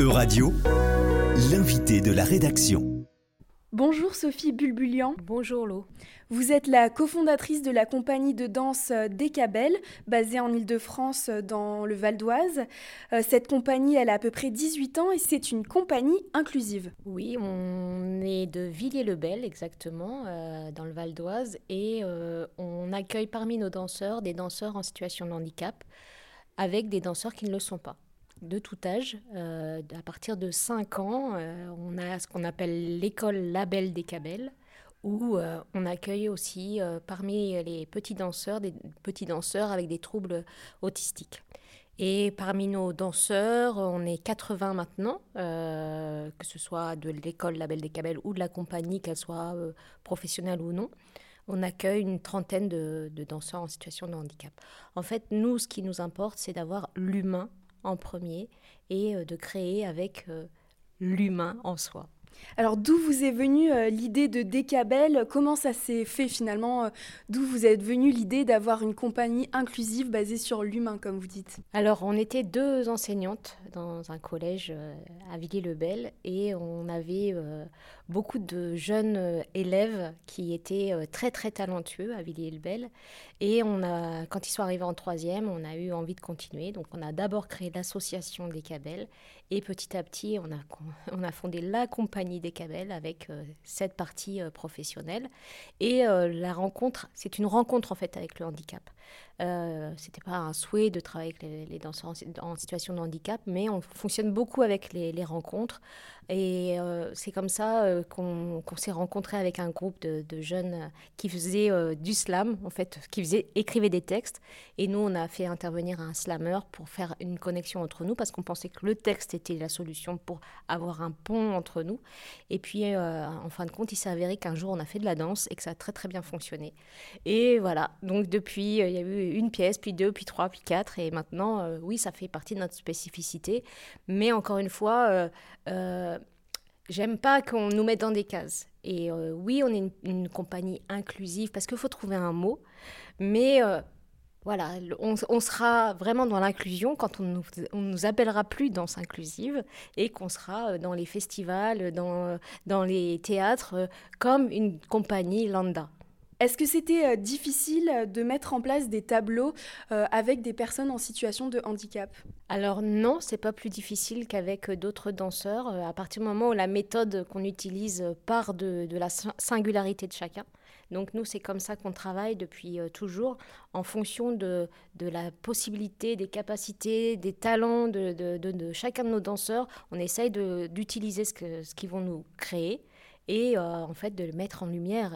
Euradio, l'invité de la rédaction. Bonjour Sophie Bulbulian. Bonjour Lo. Vous êtes la cofondatrice de la compagnie de danse Décabel, basée en Ile-de-France dans le Val d'Oise. Euh, cette compagnie, elle a à peu près 18 ans et c'est une compagnie inclusive. Oui, on est de Villiers-le-Bel exactement, euh, dans le Val d'Oise, et euh, on accueille parmi nos danseurs des danseurs en situation de handicap avec des danseurs qui ne le sont pas de tout âge. Euh, à partir de 5 ans, euh, on a ce qu'on appelle l'école Label des Cabelles, où euh, on accueille aussi parmi les petits danseurs des petits danseurs avec des troubles autistiques. Et parmi nos danseurs, on est 80 maintenant, que ce soit de l'école Label des Cabelles ou de la compagnie, qu'elle soit professionnelle ou non on accueille une trentaine de, danseurs en situation de handicap. En fait, nous, ce qui nous importe, c'est d'avoir l'humain en premier et euh, de créer avec euh, l'humain en soi. Alors d'où vous est venue euh, l'idée de Décabel? Comment ça s'est fait finalement euh, D'où vous êtes venue l'idée d'avoir une compagnie inclusive basée sur l'humain, comme vous dites? Alors on était deux enseignantes dans un collège euh, à Villiers-le-Bel et on avait beaucoup de jeunes élèves qui étaient très très talentueux à Villiers-le-Bel. Et on a, quand ils sont arrivés en troisième, on a eu envie de continuer. Donc on a d'abord créé l'association Décabel et petit à petit on a, on a fondé la compagnie des Cabelles avec euh, cette partie euh, professionnelle. Et euh, la rencontre, c'est une rencontre en fait avec le handicap. Euh, C'était pas un souhait de travailler avec les, danseurs en, situation de handicap, mais on fonctionne beaucoup avec les, rencontres. Et c'est comme ça qu'on s'est rencontré avec un groupe de, jeunes qui faisaient du slam, en fait, qui faisaient, écrivaient des textes. Et nous, on a fait intervenir un slammer pour faire une connexion entre nous, parce qu'on pensait que le texte était la solution pour avoir un pont entre nous. Et puis, euh, en fin de compte, il s'est avéré qu'un jour, on a fait de la danse et que ça a très, très bien fonctionné. Et voilà, donc depuis, euh, une pièce, puis deux, puis trois, puis quatre. Et maintenant, euh, oui, ça fait partie de notre spécificité. Mais encore une fois, j'aime pas qu'on nous mette dans des cases. Et oui, on est une, compagnie inclusive parce qu'il faut trouver un mot. Mais voilà, on, sera vraiment dans l'inclusion quand on nous, nous appellera plus danse inclusive et qu'on sera euh, dans les festivals, dans, euh, dans les théâtres, euh, comme une compagnie lambda. Est-ce que c'était difficile de mettre en place des tableaux avec des personnes en situation de handicap? Alors non, c'est pas plus difficile qu'avec d'autres danseurs. À partir du moment où la méthode qu'on utilise part de, la singularité de chacun. Donc nous, c'est comme ça qu'on travaille depuis euh, toujours, en fonction de, la possibilité, des capacités, des talents de, chacun de nos danseurs. On essaye d'utiliser ce qu'ils vont nous créer et euh, en fait de le mettre en lumière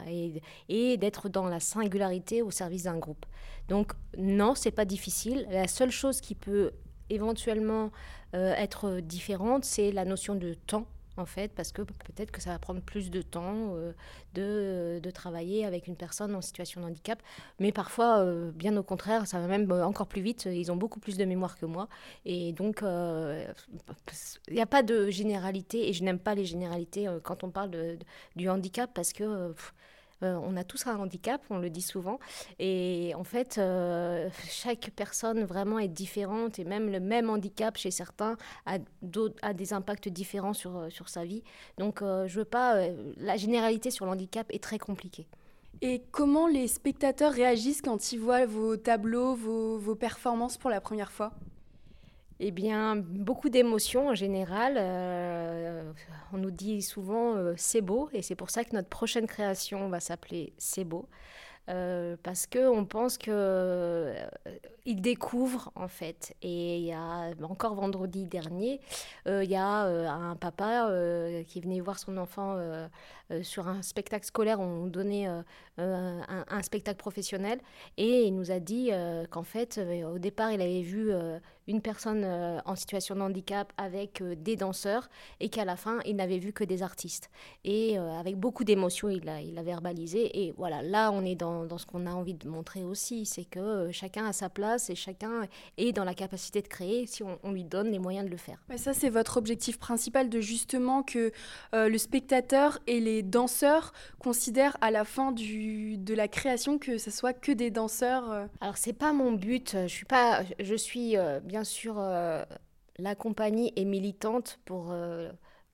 et, d'être dans la singularité au service d'un groupe. Donc non, c'est pas difficile. La seule chose qui peut éventuellement euh, être différente, c'est la notion de temps en fait, parce que peut-être que ça va prendre plus de temps euh, de, travailler avec une personne en situation de handicap. Mais parfois, euh, bien au contraire, ça va même euh, encore plus vite. Ils ont beaucoup plus de mémoire que moi. Et donc, il n'y a pas de généralité. Et je n'aime pas les généralités quand on parle du handicap parce que... Euh, on a tous un handicap, on le dit souvent. Et en fait, euh, chaque personne vraiment est différente et même le même handicap chez certains a, a des impacts différents sur, euh, sur sa vie. Donc, je veux pas. la généralité sur le handicap est très compliquée. Et comment les spectateurs réagissent quand ils voient vos tableaux, vos, vos performances pour la première fois? Eh bien, beaucoup d'émotions en général. Euh, on nous dit souvent euh, c'est beau, et c'est pour ça que notre prochaine création va s'appeler C'est beau. Euh, parce qu'on pense qu'ils euh, découvrent en fait. Et il y a encore vendredi dernier, il y a un papa qui venait voir son enfant sur un spectacle scolaire. On donnait un, spectacle professionnel et il nous a dit qu'en fait, au départ, il avait vu une personne en situation de handicap avec des danseurs et qu'à la fin, il n'avait vu que des artistes. Et avec beaucoup d'émotion, il a, il a verbalisé. Et voilà, là, on est dans dans, ce qu'on a envie de montrer aussi. C'est que euh, chacun a sa place et chacun est dans la capacité de créer si on, lui donne les moyens de le faire. Mais ça, c'est votre objectif principal de justement que euh, le spectateur et les danseurs considèrent à la fin du, de la création que ce soit que des danseurs. Euh. Alors, c'est pas mon but. Je suis, pas, je suis bien sûr la compagnie est militante pour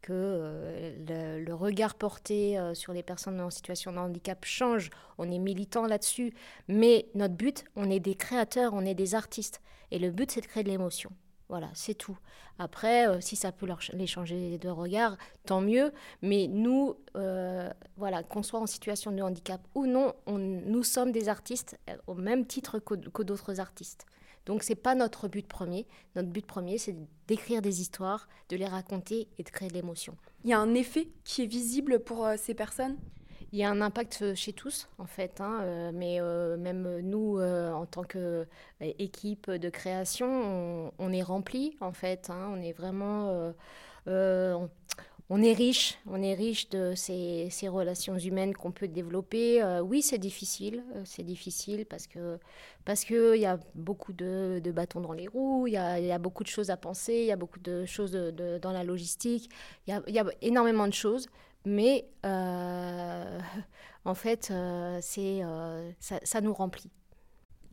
que euh, le, regard porté euh, sur les personnes en situation de handicap change. On est militant là-dessus. Mais notre but, on est des créateurs, on est des artistes. Et le but, c'est de créer de l'émotion. Voilà, c'est tout. Après, euh, si ça peut leur les changer de regard, tant mieux. Mais nous, voilà, qu'on soit en situation de handicap ou non, nous sommes des artistes au même titre que d'autres artistes. Donc c'est pas notre but premier. Notre but premier, c'est d'écrire des histoires, de les raconter et de créer de l'émotion. Il y a un effet qui est visible pour euh, ces personnes? Il y a un impact euh, chez tous, en fait, hein, euh, mais même nous, en tant qu'équipe de création, on, est rempli, en fait. Hein. on est vraiment on est riche, on est riche de ces, relations humaines qu'on peut développer. Euh, oui, c'est difficile, euh, c'est difficile parce que parce que y a beaucoup de, bâtons dans les roues, il y, a, beaucoup de choses à penser, il y a beaucoup de choses dans la logistique, il y, a, énormément de choses, mais euh, en fait, c'est ça nous remplit.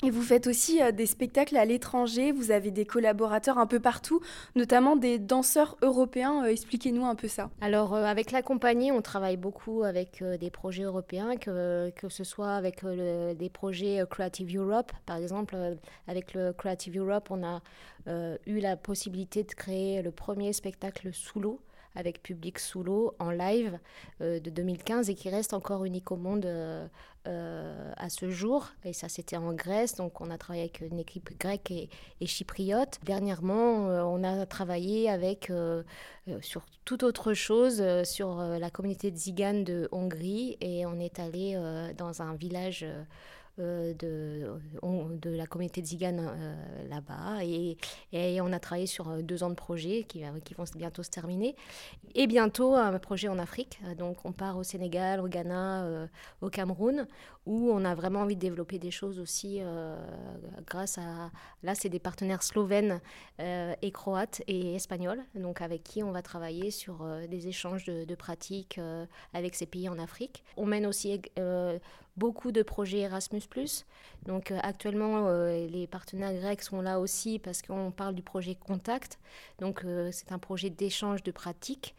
Et vous faites aussi euh, des spectacles à l'étranger, vous avez des collaborateurs un peu partout, notamment des danseurs européens. Euh, expliquez-nous un peu ça. Alors euh, avec la compagnie, on travaille beaucoup avec des projets européens, que, que ce soit avec des projets Creative Europe. Par exemple, avec le Creative Europe, on a eu la possibilité de créer le premier spectacle sous l'eau avec public sous l'eau en live de 2015 et qui reste encore unique au monde euh, à ce jour. Et ça, c'était en Grèce. Donc, on a travaillé avec une équipe grecque et, chypriote. Dernièrement, euh, on a travaillé avec, euh, sur toute autre chose, sur la communauté de Zigan de Hongrie. Et on est allé dans un village euh, de, de la communauté de Zigane euh, là-bas. Et, on a travaillé sur euh, deux ans de projets qui, vont bientôt se terminer. Et bientôt un projet en Afrique. Donc on part au Sénégal, au Ghana, au Cameroun, où on a vraiment envie de développer des choses aussi grâce à... Là, c'est des partenaires slovènes et croates et espagnols, donc avec qui on va travailler sur des échanges de pratiques avec ces pays en Afrique. On mène aussi beaucoup de projets Erasmus. Donc euh, actuellement, euh, les partenaires grecs sont là aussi parce qu'on parle du projet Contact. Donc euh, c'est un projet d'échange de pratiques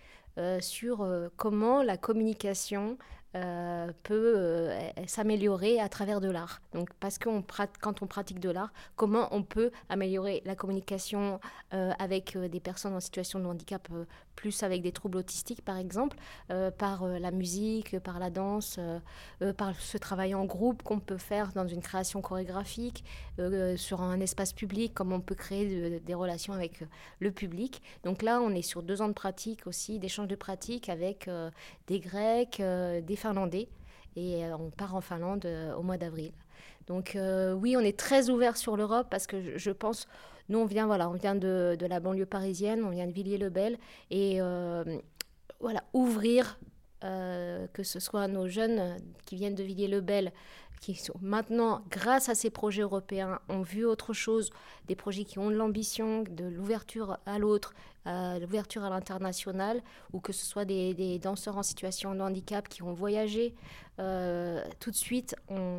sur comment la communication euh, peut euh, s'améliorer à travers de l'art. Donc, parce que quand on pratique de l'art, comment on peut améliorer la communication euh, avec des personnes en situation de handicap, plus avec des troubles autistiques par exemple, par la musique, par la danse, par ce travail en groupe qu'on peut faire dans une création chorégraphique, sur un espace public, comment on peut créer des relations avec le public. Donc là, on est sur deux ans de pratique aussi, d'échange de pratiques avec des Grecs, des finlandais et euh, on part en Finlande euh, au mois d'avril. Donc euh, oui, on est très ouvert sur l'Europe parce que je, pense, nous on vient voilà, on vient de, de, la banlieue parisienne, on vient de Villiers-le-Bel et voilà ouvrir que ce soit nos jeunes qui viennent de Villiers-le-Bel qui sont maintenant, grâce à ces projets européens, ont vu autre chose, des projets qui ont de l'ambition, de l'ouverture à l'autre, euh, l'ouverture à l'international, ou que ce soit des, danseurs en situation de handicap qui ont voyagé. Euh, tout de suite,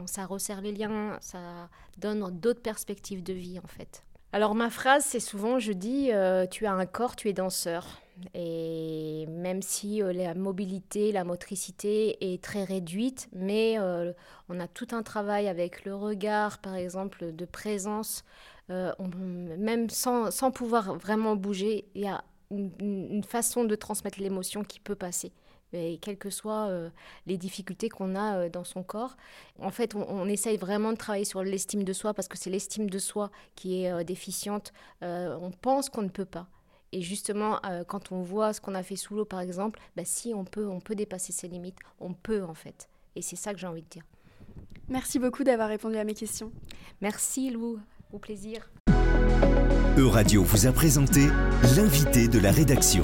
ça resserre les liens, ça donne d'autres perspectives de vie en fait. Alors ma phrase, c'est souvent, je dis, euh, tu as un corps, tu es danseur. Et même si euh, la mobilité, la motricité est très réduite, mais euh, on a tout un travail avec le regard, par exemple, de présence, même sans, sans, pouvoir vraiment bouger, il y a une façon de transmettre l'émotion qui peut passer et quelles que soient euh, les difficultés qu'on a euh, dans son corps. En fait, on, essaye vraiment de travailler sur l'estime de soi parce que c'est l'estime de soi qui est euh, déficiente. on pense qu'on ne peut pas. Et justement, quand on voit ce qu'on a fait sous l'eau, par exemple, bah, si on peut, on peut dépasser ses limites. On peut, en fait. Et c'est ça que j'ai envie de dire. Merci beaucoup d'avoir répondu à mes questions. Merci, Lou. Au plaisir. Euradio vous a présenté l'invité de la rédaction.